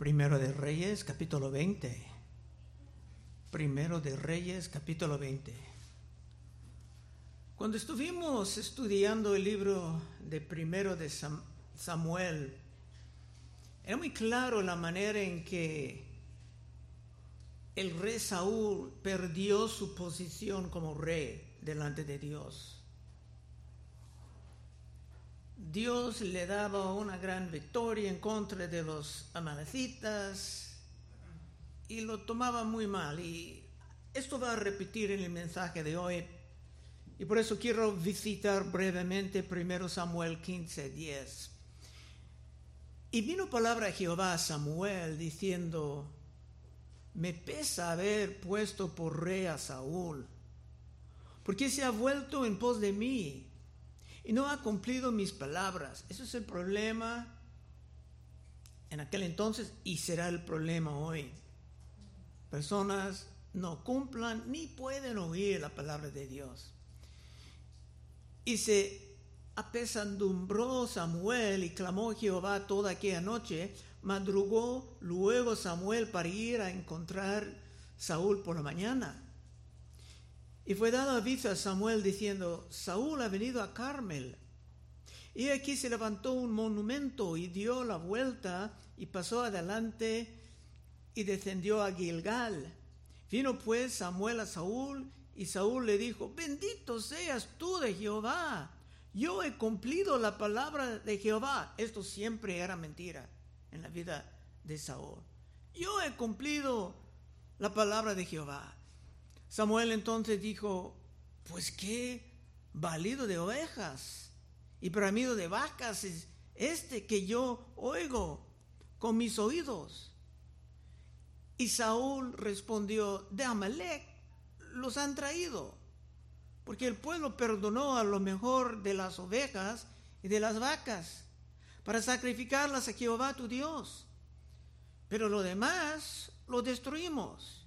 Primero de Reyes, capítulo 20. Primero de Reyes, capítulo 20. Cuando estuvimos estudiando el libro de Primero de Samuel, era muy claro la manera en que el rey Saúl perdió su posición como rey delante de Dios. Dios le daba una gran victoria en contra de los amalecitas y lo tomaba muy mal. Y esto va a repetir en el mensaje de hoy. Y por eso quiero visitar brevemente 1 Samuel 15, 10. Y vino palabra de Jehová a Samuel diciendo, me pesa haber puesto por rey a Saúl, porque se ha vuelto en pos de mí y no ha cumplido mis palabras. Ese es el problema en aquel entonces y será el problema hoy. Personas no cumplan ni pueden oír la palabra de Dios. Y se apesadumbró Samuel y clamó Jehová toda aquella noche. Madrugó luego Samuel para ir a encontrar Saúl por la mañana. Y fue dado aviso a Samuel diciendo, Saúl ha venido a Carmel. Y aquí se levantó un monumento y dio la vuelta y pasó adelante y descendió a Gilgal. Vino pues Samuel a Saúl y Saúl le dijo, bendito seas tú de Jehová. Yo he cumplido la palabra de Jehová. Esto siempre era mentira en la vida de Saúl. Yo he cumplido la palabra de Jehová. Samuel entonces dijo, pues qué valido de ovejas y bramido de vacas es este que yo oigo con mis oídos. Y Saúl respondió, de Amalek los han traído, porque el pueblo perdonó a lo mejor de las ovejas y de las vacas para sacrificarlas a Jehová tu Dios. Pero lo demás lo destruimos.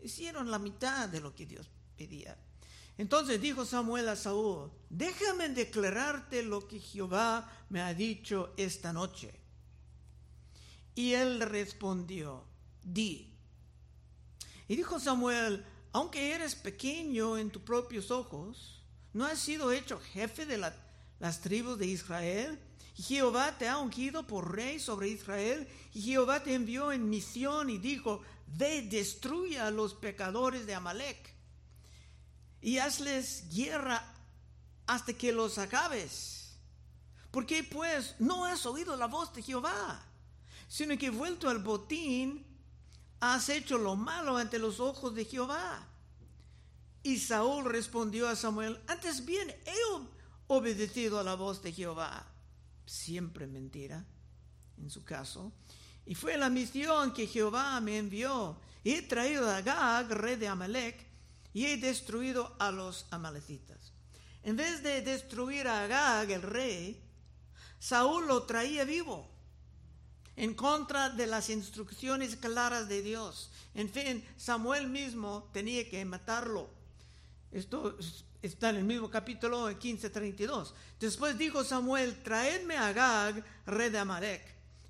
Hicieron la mitad de lo que Dios pedía. Entonces dijo Samuel a Saúl, déjame declararte lo que Jehová me ha dicho esta noche. Y él respondió, di. Y dijo Samuel, aunque eres pequeño en tus propios ojos, ¿no has sido hecho jefe de las tribus de Israel? Jehová te ha ungido por rey sobre Israel. Y Jehová te envió en misión y dijo, ve, destruye a los pecadores de Amalek y hazles guerra hasta que los acabes. Porque pues no has oído la voz de Jehová, sino que vuelto al botín, has hecho lo malo ante los ojos de Jehová. Y Saúl respondió a Samuel, antes bien he obedecido a la voz de Jehová. Siempre mentira, en su caso. Y fue la misión que Jehová me envió. He traído a Agag, rey de Amalek, y he destruido a los amalecitas. En vez de destruir a Agag, el rey, Saúl lo traía vivo, en contra de las instrucciones claras de Dios. En fin, Samuel mismo tenía que matarlo. Esto está en el mismo capítulo 15:32. Después dijo Samuel, traedme a Agag, rey de Amalek.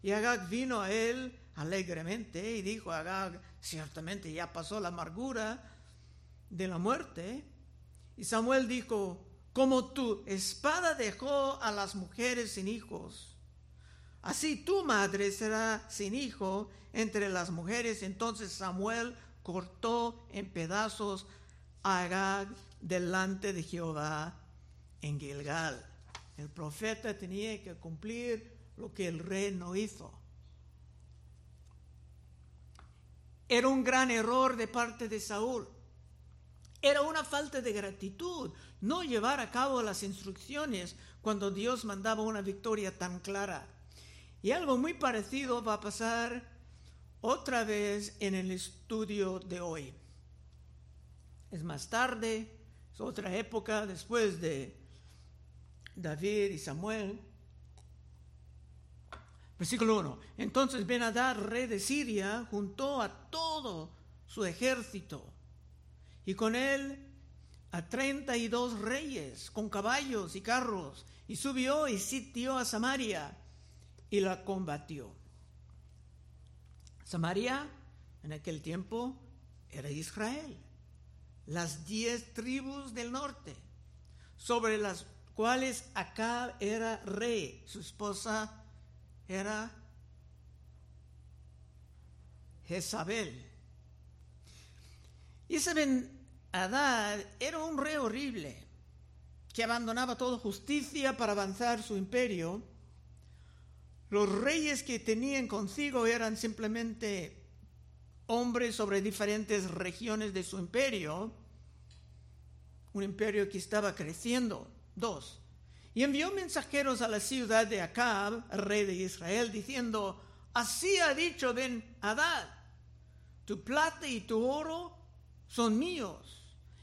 Y Agag vino a él alegremente y dijo a Agag, ciertamente ya pasó la amargura de la muerte. Y Samuel dijo, como tu espada dejó a las mujeres sin hijos, así tu madre será sin hijo entre las mujeres. Entonces Samuel cortó en pedazos a Agag delante de Jehová en Gilgal. El profeta tenía que cumplir lo que el rey no hizo. Era un gran error de parte de Saúl. Era una falta de gratitud no llevar a cabo las instrucciones cuando Dios mandaba una victoria tan clara. Y algo muy parecido va a pasar otra vez en el estudio de hoy. Es más tarde, otra época después de David y Samuel. Versículo 1. Entonces Benadad, rey de Siria, juntó a todo su ejército y con él a treinta y dos reyes con caballos y carros y subió y sitió a Samaria y la combatió. Samaria en aquel tiempo era Israel, las diez tribus del norte, sobre las cuales Acab era rey, su esposa era Jezabel. Y ese Adad era un rey horrible que abandonaba toda justicia para avanzar su imperio. Los reyes que tenían consigo eran simplemente hombres sobre diferentes regiones de su imperio, un imperio que estaba creciendo. Dos. Y envió mensajeros a la ciudad de Acab, rey de Israel, diciendo, así ha dicho Ben Adad, tu plata y tu oro son míos,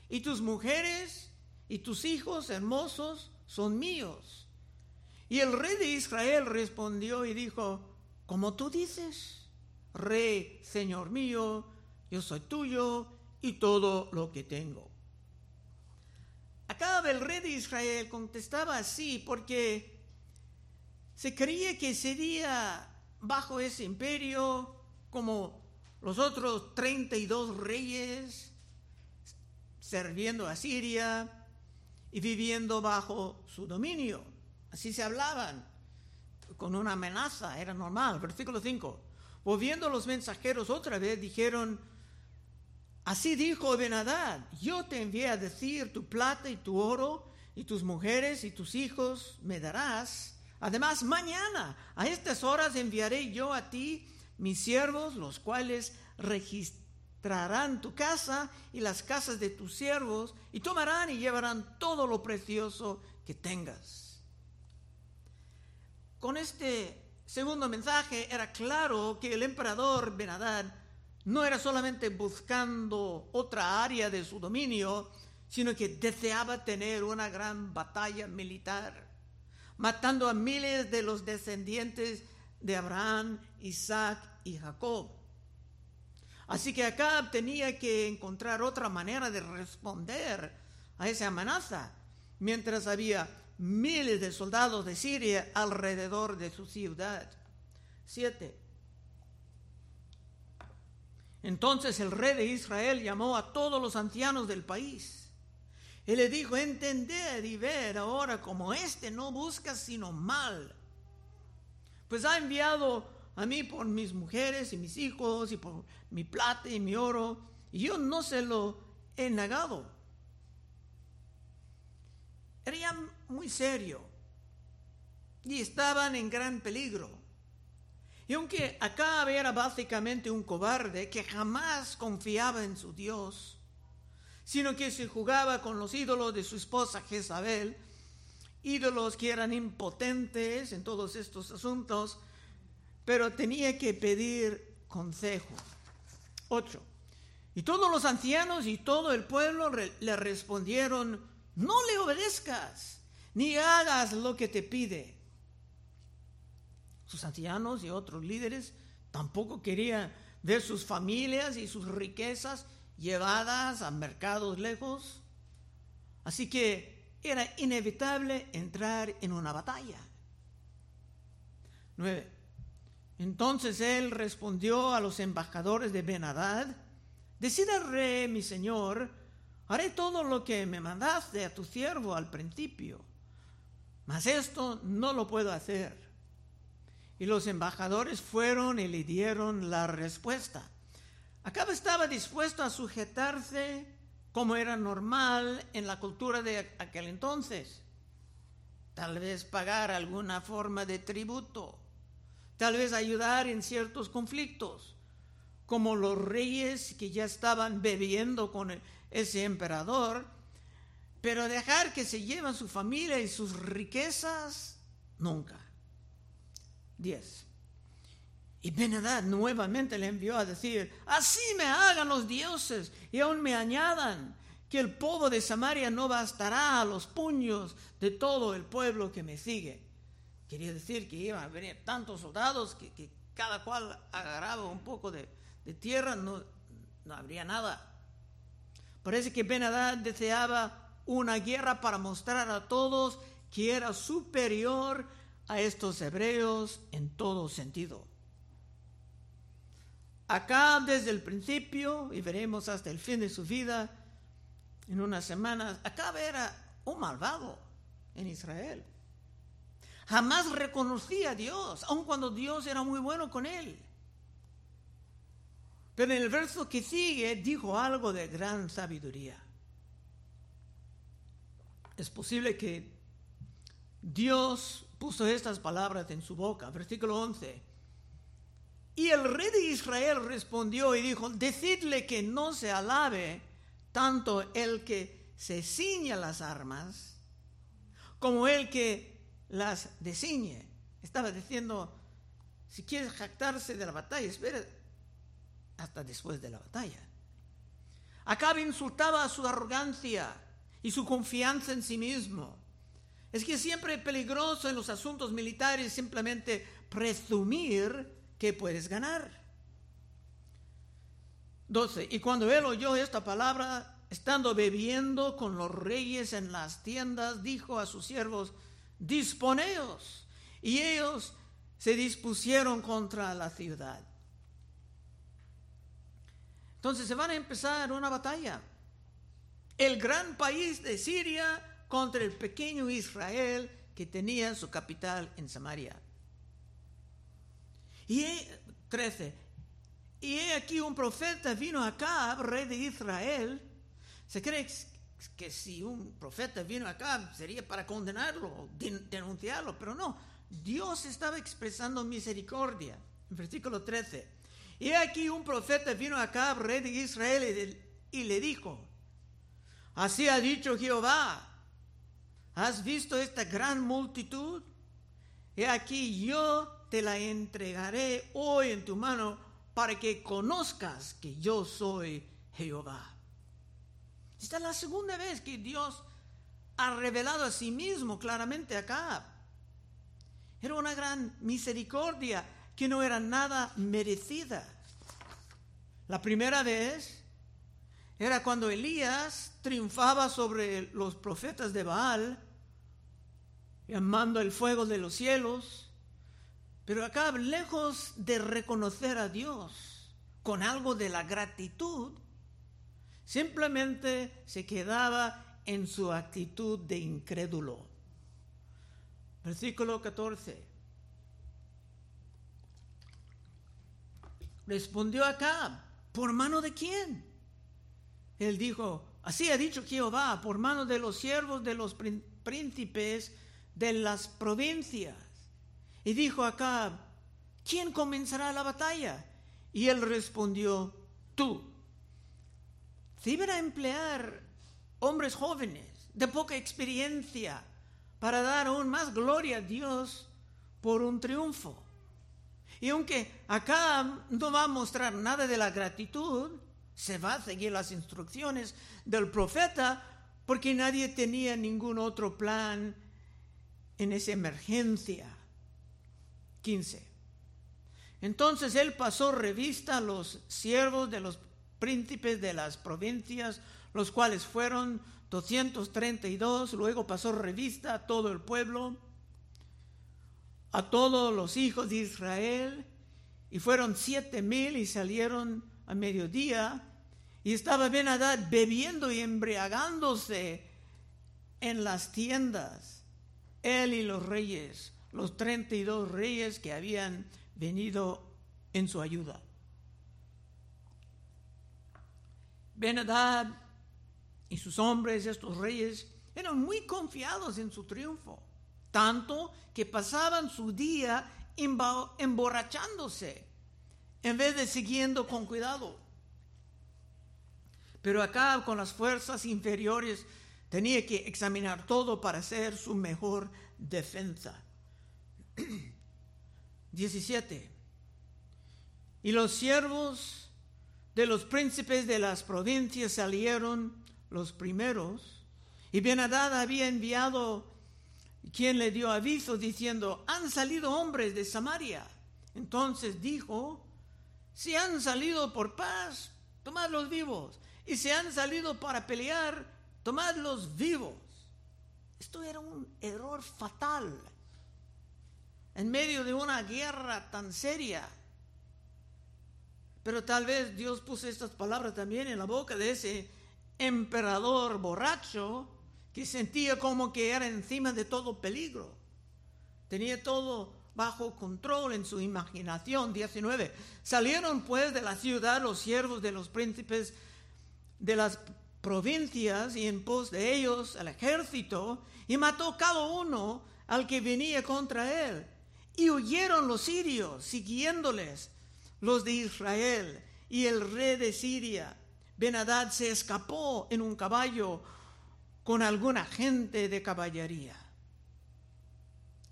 y tus mujeres y tus hijos hermosos son míos. Y el rey de Israel respondió y dijo, como tú dices, rey, señor mío, yo soy tuyo y todo lo que tengo. Acá el rey de Israel contestaba así porque se creía que sería bajo ese imperio como los otros 32 reyes sirviendo a Siria y viviendo bajo su dominio. Así se hablaban, con una amenaza, era normal. Versículo 5. Volviendo los mensajeros otra vez, dijeron, así dijo Benadad, yo te envié a decir, tu plata y tu oro y tus mujeres y tus hijos me darás. Además, mañana a estas horas enviaré yo a ti mis siervos, los cuales registrarán tu casa y las casas de tus siervos y tomarán y llevarán todo lo precioso que tengas. Con este segundo mensaje era claro que el emperador Benadad no era solamente buscando otra área de su dominio, sino que deseaba tener una gran batalla militar, matando a miles de los descendientes de Abraham, Isaac y Jacob. Así que Acab tenía que encontrar otra manera de responder a esa amenaza, mientras había miles de soldados de Siria alrededor de su ciudad. Siete. Entonces el rey de Israel llamó a todos los ancianos del país y le dijo, entended y ver ahora como éste no busca sino mal, pues ha enviado a mí por mis mujeres y mis hijos y por mi plata y mi oro, y yo no se lo he negado. Era muy serio y estaban en gran peligro. Y aunque acá era básicamente un cobarde que jamás confiaba en su Dios, sino que se jugaba con los ídolos de su esposa Jezabel, ídolos que eran impotentes en todos estos asuntos, pero tenía que pedir consejo. 8. Y todos los ancianos y todo el pueblo le respondieron, no le obedezcas, ni hagas lo que te pide. Sus ancianos y otros líderes tampoco querían ver sus familias y sus riquezas llevadas a mercados lejos. Así que era inevitable entrar en una batalla. 9. Entonces él respondió a los embajadores de Benadad, decida rey, mi señor, haré todo lo que me mandaste a tu siervo al principio, mas esto no lo puedo hacer. Y los embajadores fueron y le dieron la respuesta. Acaba estaba dispuesto a sujetarse como era normal en la cultura de aquel entonces. Tal vez pagar alguna forma de tributo tal vez ayudar en ciertos conflictos, como los reyes que ya estaban bebiendo con ese emperador, pero dejar que se lleven su familia y sus riquezas, nunca. 10. Y Benedad nuevamente le envió a decir, así me hagan los dioses y aún me añadan que el polvo de Samaria no bastará a los puños de todo el pueblo que me sigue. Quería decir que iban a venir tantos soldados que, cada cual agarraba un poco de, tierra, no, no, habría nada. Parece que Benadad deseaba una guerra para mostrar a todos que era superior a estos hebreos en todo sentido. Acá desde el principio, y veremos hasta el fin de su vida, en unas semanas, Acab era un malvado en Israel. Jamás reconocía a Dios, aun cuando Dios era muy bueno con él. Pero en el verso que sigue dijo algo de gran sabiduría. Es posible que Dios puso estas palabras en su boca. Versículo 11. Y el rey de Israel respondió y dijo, decidle que no se alabe tanto el que se ciña las armas como el que las desciñe. Estaba diciendo, si quieres jactarse de la batalla, espera hasta después de la batalla. Acab insultaba a su arrogancia y su confianza en sí mismo. Es que siempre es peligroso en los asuntos militares simplemente presumir que puedes ganar. 12. Y cuando él oyó esta palabra, estando bebiendo con los reyes en las tiendas, dijo a sus siervos, disponeos. Y ellos se dispusieron contra la ciudad. Entonces se van a empezar una batalla. El gran país de Siria contra el pequeño Israel que tenía su capital en Samaria. Y 13. Y he aquí un profeta vino acá, rey de Israel. Se cree que si un profeta vino acá sería para condenarlo, denunciarlo, pero no. Dios estaba expresando misericordia. En versículo 13. Y aquí un profeta vino acá, rey de Israel, y le dijo, así ha dicho Jehová, ¿has visto esta gran multitud? Y aquí yo te la entregaré hoy en tu mano para que conozcas que yo soy Jehová. Esta es la segunda vez que Dios ha revelado a sí mismo claramente acá. Era una gran misericordia que no era nada merecida. La primera vez era cuando Elías triunfaba sobre los profetas de Baal, llamando el fuego de los cielos, pero acá, lejos de reconocer a Dios con algo de la gratitud, simplemente se quedaba en su actitud de incrédulo. Versículo 14. Respondió acá, ¿por mano de quién? Él dijo, así ha dicho Jehová, por mano de los siervos de los príncipes de las provincias. Y dijo acá, ¿quién comenzará la batalla? Y él respondió, tú. Se emplear hombres jóvenes de poca experiencia para dar aún más gloria a Dios por un triunfo. Y aunque acá no va a mostrar nada de la gratitud, se va a seguir las instrucciones del profeta porque nadie tenía ningún otro plan en esa emergencia. 15. Entonces él pasó revista a los siervos de los príncipes de las provincias, los cuales fueron 232, luego pasó revista a todo el pueblo a todos los hijos de Israel, y fueron siete mil y salieron a mediodía, y estaba Ben bebiendo y embriagándose en las tiendas, él y los reyes, los treinta y dos reyes que habían venido en su ayuda. Ben y sus hombres, estos reyes, eran muy confiados en su triunfo tanto que pasaban su día emborrachándose en vez de siguiendo con cuidado. Pero acá con las fuerzas inferiores tenía que examinar todo para hacer su mejor defensa. 17. Y los siervos de los príncipes de las provincias salieron los primeros, y Benadad había enviado quien le dio aviso diciendo, han salido hombres de Samaria. Entonces dijo, si han salido por paz, tomadlos vivos. Y si han salido para pelear, tomadlos vivos. Esto era un error fatal. En medio de una guerra tan seria, Pero tal vez Dios puso estas palabras también en la boca de ese emperador borracho que sentía como que era encima de todo peligro. Tenía todo bajo control en su imaginación. 19. Salieron pues de la ciudad los siervos de los príncipes de las provincias y en pos de ellos el ejército y mató cada uno al que venía contra él. Y huyeron los sirios siguiéndoles los de Israel y el rey de Siria. Benadad se escapó en un caballo con alguna gente de caballería.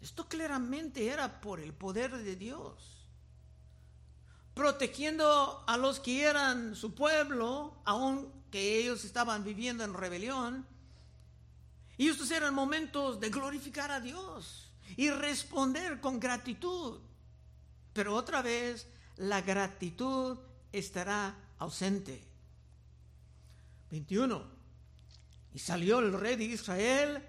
Esto claramente era por el poder de Dios, protegiendo a los que eran su pueblo, aunque ellos estaban viviendo en rebelión. Y estos eran momentos de glorificar a Dios y responder con gratitud. Pero otra vez la gratitud estará ausente. 21. Y salió el rey de Israel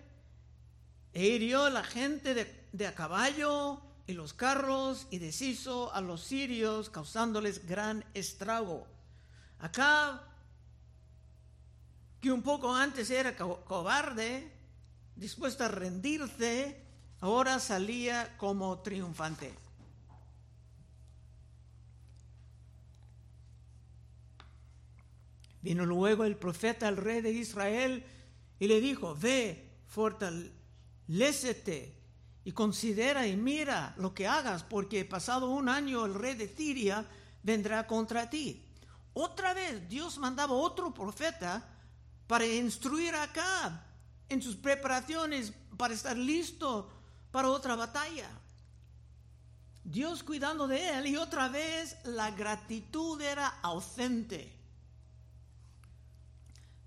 e hirió a la gente de, a caballo y los carros y deshizo a los sirios causándoles gran estrago. Acá, que un poco antes era cobarde, dispuesto a rendirse, ahora salía como triunfante. Vino luego el profeta al rey de Israel y le dijo, ve, fortalecete y considera y mira lo que hagas, porque pasado un año el rey de Siria vendrá contra ti. Otra vez Dios mandaba otro profeta para instruir acá en sus preparaciones para estar listo para otra batalla. Dios cuidando de él y otra vez la gratitud era ausente.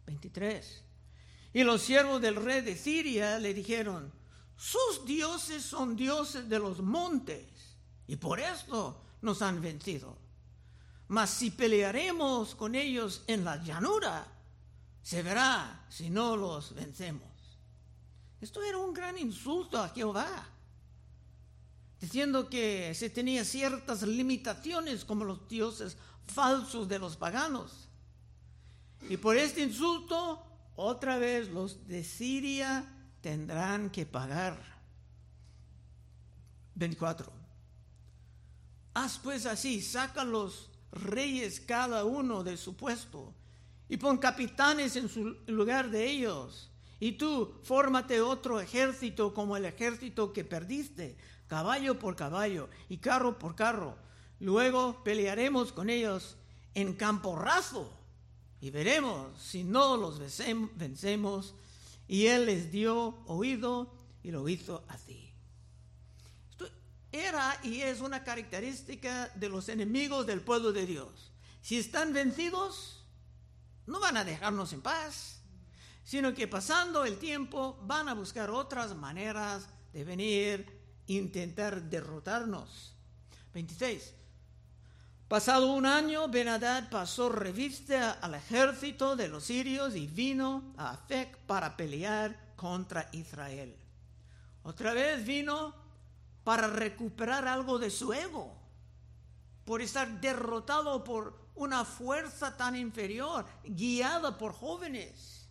23. Y los siervos del rey de Siria le dijeron, sus dioses son dioses de los montes, y por esto nos han vencido. Mas si pelearemos con ellos en la llanura, se verá si no los vencemos. Esto era un gran insulto a Jehová, diciendo que se tenía ciertas limitaciones como los dioses falsos de los paganos y por este insulto, otra vez los de Siria tendrán que pagar. 24. Haz pues así, saca los reyes cada uno de su puesto y pon capitanes en su lugar de ellos. Y tú, fórmate otro ejército como el ejército que perdiste, caballo por caballo y carro por carro. Luego pelearemos con ellos en campo raso y veremos si no los vencemos. Y él les dio oído y lo hizo así. Esto era y es una característica de los enemigos del pueblo de Dios. Si están vencidos, no van a dejarnos en paz, sino que pasando el tiempo van a buscar otras maneras de venir, intentar derrotarnos. 26. Pasado un año, Benadad pasó revista al ejército de los sirios y vino a Afec para pelear contra Israel. Otra vez vino para recuperar algo de su ego, por estar derrotado por una fuerza tan inferior, guiada por jóvenes.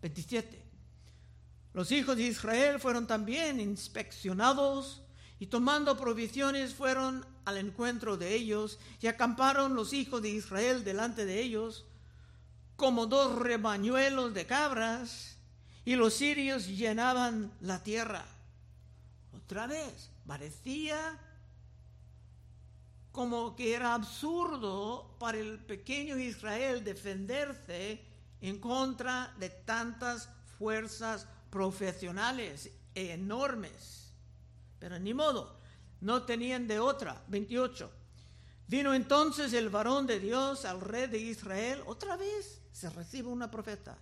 27. Los hijos de Israel fueron también inspeccionados y tomando provisiones fueron al encuentro de ellos y acamparon los hijos de Israel delante de ellos como dos rebañuelos de cabras y los sirios llenaban la tierra. Otra vez, parecía como que era absurdo para el pequeño Israel defenderse en contra de tantas fuerzas profesionales enormes. Pero ni modo, no tenían de otra. 28. Vino entonces el varón de Dios al rey de Israel. Otra vez se recibe una profeta.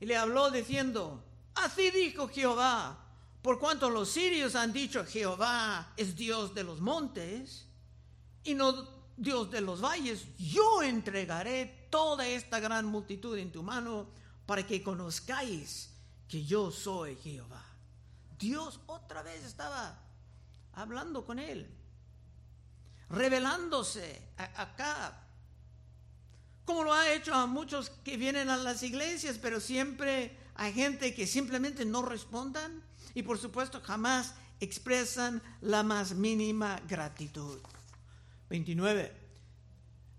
Y le habló diciendo, así dijo Jehová, por cuanto los sirios han dicho Jehová es Dios de los montes y no Dios de los valles, yo entregaré toda esta gran multitud en tu mano para que conozcáis que yo soy Jehová. Dios otra vez estaba hablando con él. revelándose acá, como lo ha hecho a muchos que vienen a las iglesias, pero siempre hay gente que simplemente no respondan y por supuesto jamás expresan la más mínima gratitud. 29.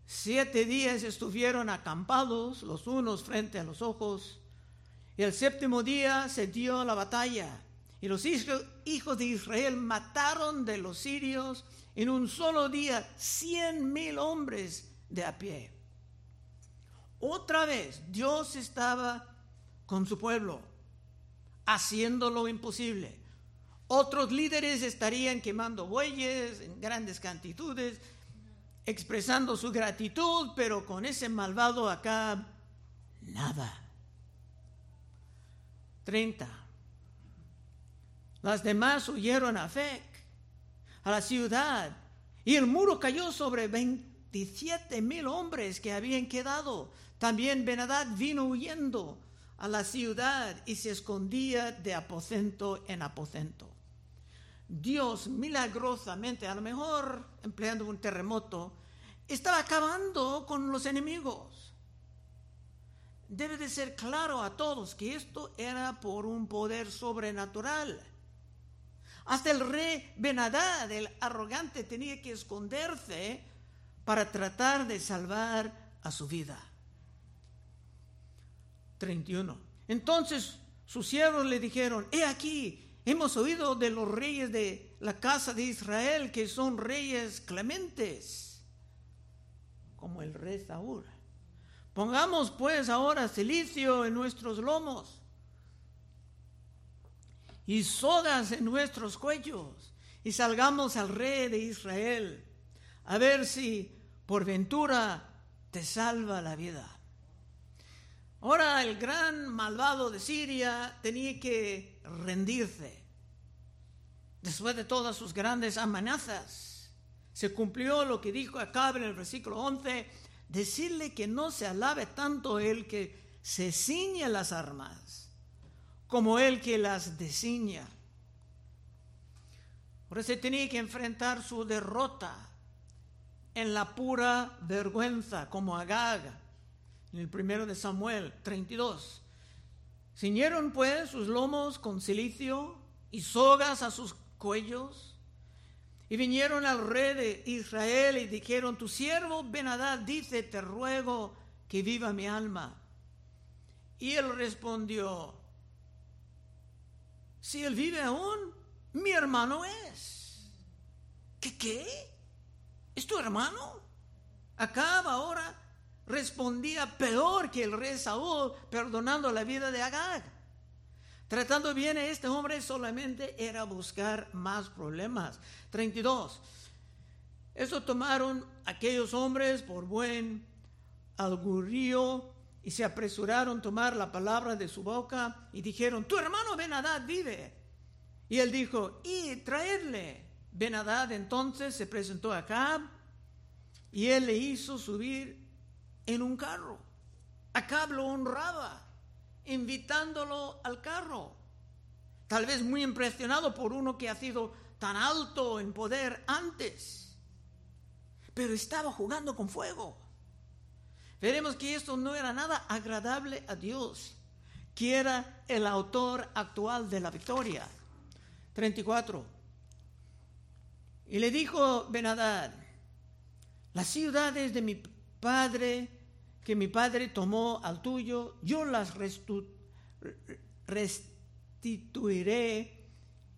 Siete días estuvieron acampados los unos frente a los ojos y el séptimo día se dio la batalla y los hijos de Israel mataron de los sirios en un solo día cien mil hombres de a pie. Otra vez Dios estaba con su pueblo, haciendo lo imposible. Otros líderes estarían quemando bueyes en grandes cantidades, expresando su gratitud, pero con ese malvado acá, nada. 30. Las demás huyeron a Fec, a la ciudad, y el muro cayó sobre 27 mil hombres que habían quedado. También Benadad vino huyendo a la ciudad y se escondía de aposento en aposento. Dios milagrosamente, a lo mejor empleando un terremoto, estaba acabando con los enemigos. Debe de ser claro a todos que esto era por un poder sobrenatural. Hasta el rey Benadad, el arrogante, tenía que esconderse para tratar de salvar a su vida. 31. Entonces sus siervos le dijeron, he aquí, hemos oído de los reyes de la casa de Israel que son reyes clementes, como el rey Saúl. Pongamos pues ahora silicio en nuestros lomos y sogas en nuestros cuellos y salgamos al rey de Israel a ver si por ventura te salva la vida. Ahora el gran malvado de Siria tenía que rendirse. Después de todas sus grandes amenazas, se cumplió lo que dijo Acab en el versículo 11, decirle que no se alabe tanto el que se ciñe las armas como el que las desciña. Ahora se tenía que enfrentar su derrota en la pura vergüenza como Agag en el primero de Samuel 32. Ciñeron pues sus lomos con silicio y sogas a sus cuellos. Y vinieron al rey de Israel y dijeron, tu siervo Benadad dice, te ruego que viva mi alma. Y él respondió, si él vive aún, mi hermano es. ¿Qué qué? ¿Es tu hermano? Acaba ahora respondía peor que el rey Saúl, perdonando la vida de Agag. Tratando bien a este hombre solamente era buscar más problemas. 32. Eso tomaron aquellos hombres por buen augurio y se apresuraron a tomar la palabra de su boca y dijeron, tu hermano Benadad vive. Y él dijo, y traerle. Benadad entonces se presentó a Acab y él le hizo subir en un carro. Acá lo honraba, invitándolo al carro. Tal vez muy impresionado por uno que ha sido tan alto en poder antes. Pero estaba jugando con fuego. Veremos que esto no era nada agradable a Dios, que era el autor actual de la victoria. 34. Y le dijo Benadad, las ciudades de mi padre que mi padre tomó al tuyo, yo las restituiré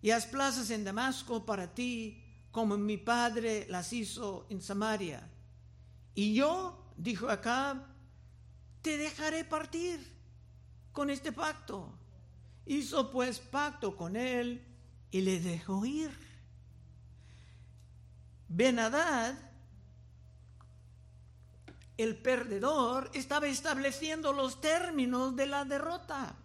y las plazas en Damasco para ti, como mi padre las hizo en Samaria. Y yo, dijo Acab, te dejaré partir con este pacto. Hizo pues pacto con él y le dejó ir. Benadad el perdedor estaba estableciendo los términos de la derrota.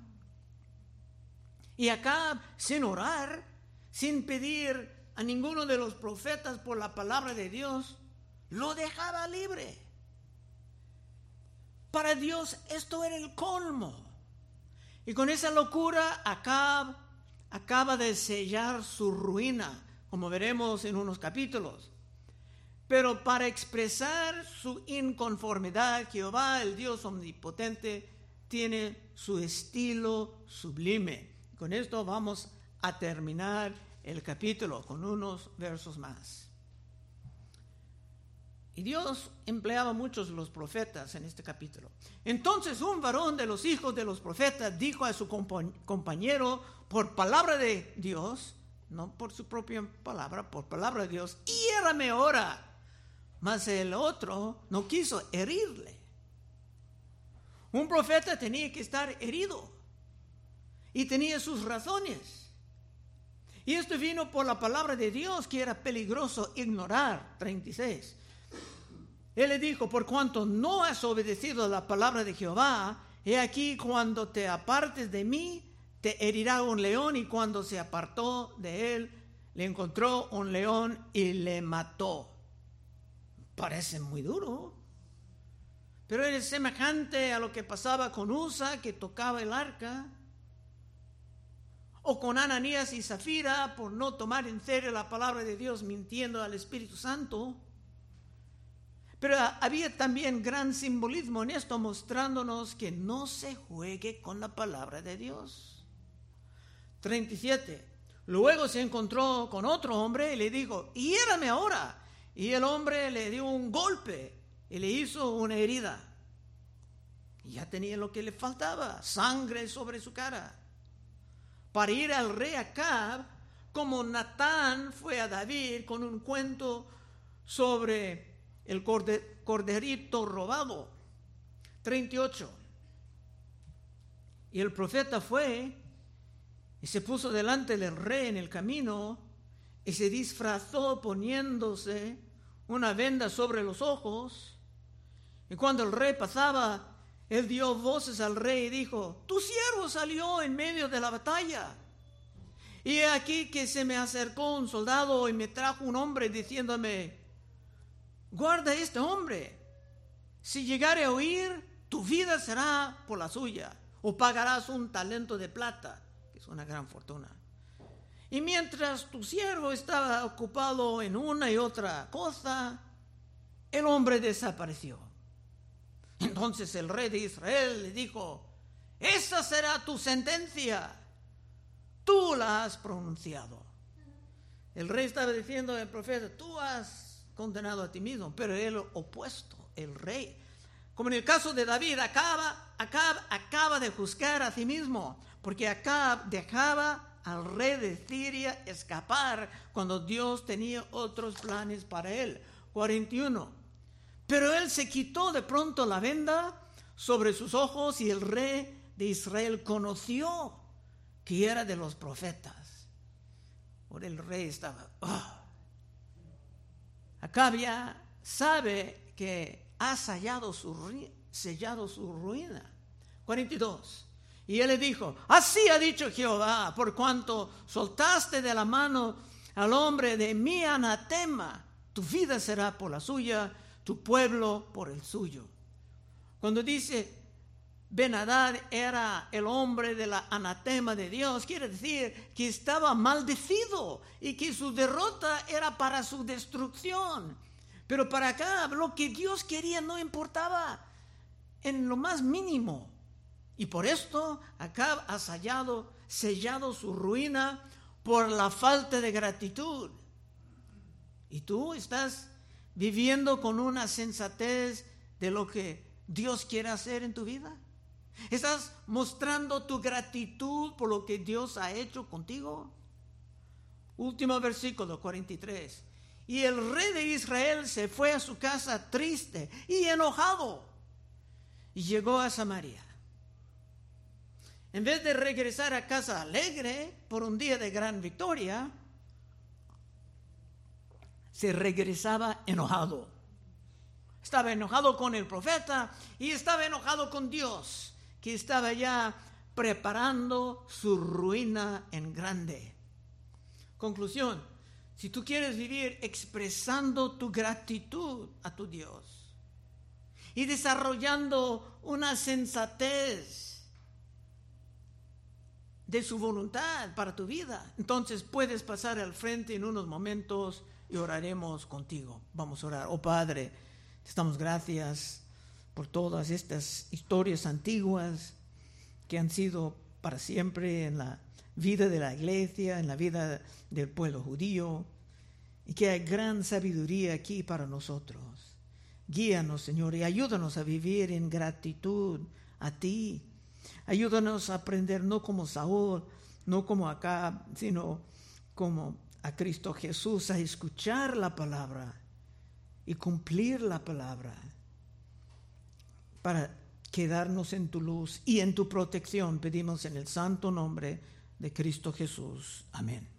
Y acá, sin orar, sin pedir a ninguno de los profetas por la palabra de Dios, lo dejaba libre. Para Dios esto era el colmo. Y con esa locura acaba, de sellar su ruina, como veremos en unos capítulos. Pero para expresar su inconformidad, Jehová, el Dios omnipotente, tiene su estilo sublime. Con esto vamos a terminar el capítulo con unos versos más. Y Dios empleaba muchos los profetas en este capítulo. Entonces un varón de los hijos de los profetas dijo a su compañero por palabra de Dios, no por su propia palabra, por palabra de Dios, hiérame ahora. Mas el otro no quiso herirle. Un profeta tenía que estar herido y tenía sus razones. Y esto vino por la palabra de Dios que era peligroso ignorar. 36. Él le dijo, por cuanto no has obedecido la palabra de Jehová, he aquí cuando te apartes de mí, te herirá un león y cuando se apartó de él, le encontró un león y le mató. Parece muy duro, pero es semejante a lo que pasaba con Usa, que tocaba el arca, o con Ananías y Zafira por no tomar en serio la palabra de Dios mintiendo al Espíritu Santo. Pero había también gran simbolismo en esto, mostrándonos que no se juegue con la palabra de Dios. 37. Luego se encontró con otro hombre y le dijo, hiérame ahora. Y el hombre le dio un golpe y le hizo una herida. Y ya tenía lo que le faltaba, sangre sobre su cara. Para ir al rey Acab, como Natán fue a David con un cuento sobre el corderito robado. 38. Y el profeta fue y se puso delante del rey en el camino y se disfrazó poniéndose una venda sobre los ojos. Y cuando el rey pasaba, él dio voces al rey y dijo, tu siervo salió en medio de la batalla. Y aquí que se me acercó un soldado y me trajo un hombre diciéndome, guarda este hombre. Si llegare a huir, tu vida será por la suya, o pagarás un talento de plata, que es una gran fortuna. Y mientras tu siervo estaba ocupado en una y otra cosa, el hombre desapareció. Entonces el rey de Israel le dijo, esa será tu sentencia, tú la has pronunciado. El rey estaba diciendo al profeta, tú has condenado a ti mismo, pero el opuesto, el rey. Como en el caso de David, acaba, acaba, acaba de juzgar a sí mismo, porque Acab dejaba al rey de Siria escapar cuando Dios tenía otros planes para él. 41. Pero él se quitó de pronto la venda sobre sus ojos y el rey de Israel conoció que era de los profetas. Por el rey estaba, ah, Acabia sabe que ha sellado su, sellado su ruina. 42. Y él le dijo, así ha dicho Jehová, por cuanto soltaste de la mano al hombre de mi anatema, tu vida será por la suya, tu pueblo por el suyo. Cuando dice Benadad era el hombre de la anatema de Dios, quiere decir que estaba maldecido y que su derrota era para su destrucción. Pero para acá lo que Dios quería no importaba en lo más mínimo. Y por esto acá ha sellado su ruina por la falta de gratitud. Y tú estás viviendo con una sensatez de lo que Dios quiere hacer en tu vida. ¿Estás mostrando tu gratitud por lo que Dios ha hecho contigo? Último versículo 43. Y el rey de Israel se fue a su casa triste y enojado y llegó a Samaria. En vez de regresar a casa alegre por un día de gran victoria, se regresaba enojado. Estaba enojado con el profeta y estaba enojado con Dios que estaba ya preparando su ruina en grande. Conclusión, si tú quieres vivir expresando tu gratitud a tu Dios y desarrollando una sensatez de su voluntad para tu vida, entonces puedes pasar al frente en unos momentos y oraremos contigo. Vamos a orar. Oh Padre, te damos gracias por todas estas historias antiguas que han sido para siempre en la vida de la iglesia, en la vida del pueblo judío, y que hay gran sabiduría aquí para nosotros. Guíanos, Señor, y ayúdanos a vivir en gratitud a ti. Ayúdanos a aprender no como Saúl, no como acá, sino como a Cristo Jesús, a escuchar la palabra y cumplir la palabra para quedarnos en tu luz y en tu protección. Pedimos en el santo nombre de Cristo Jesús. Amén.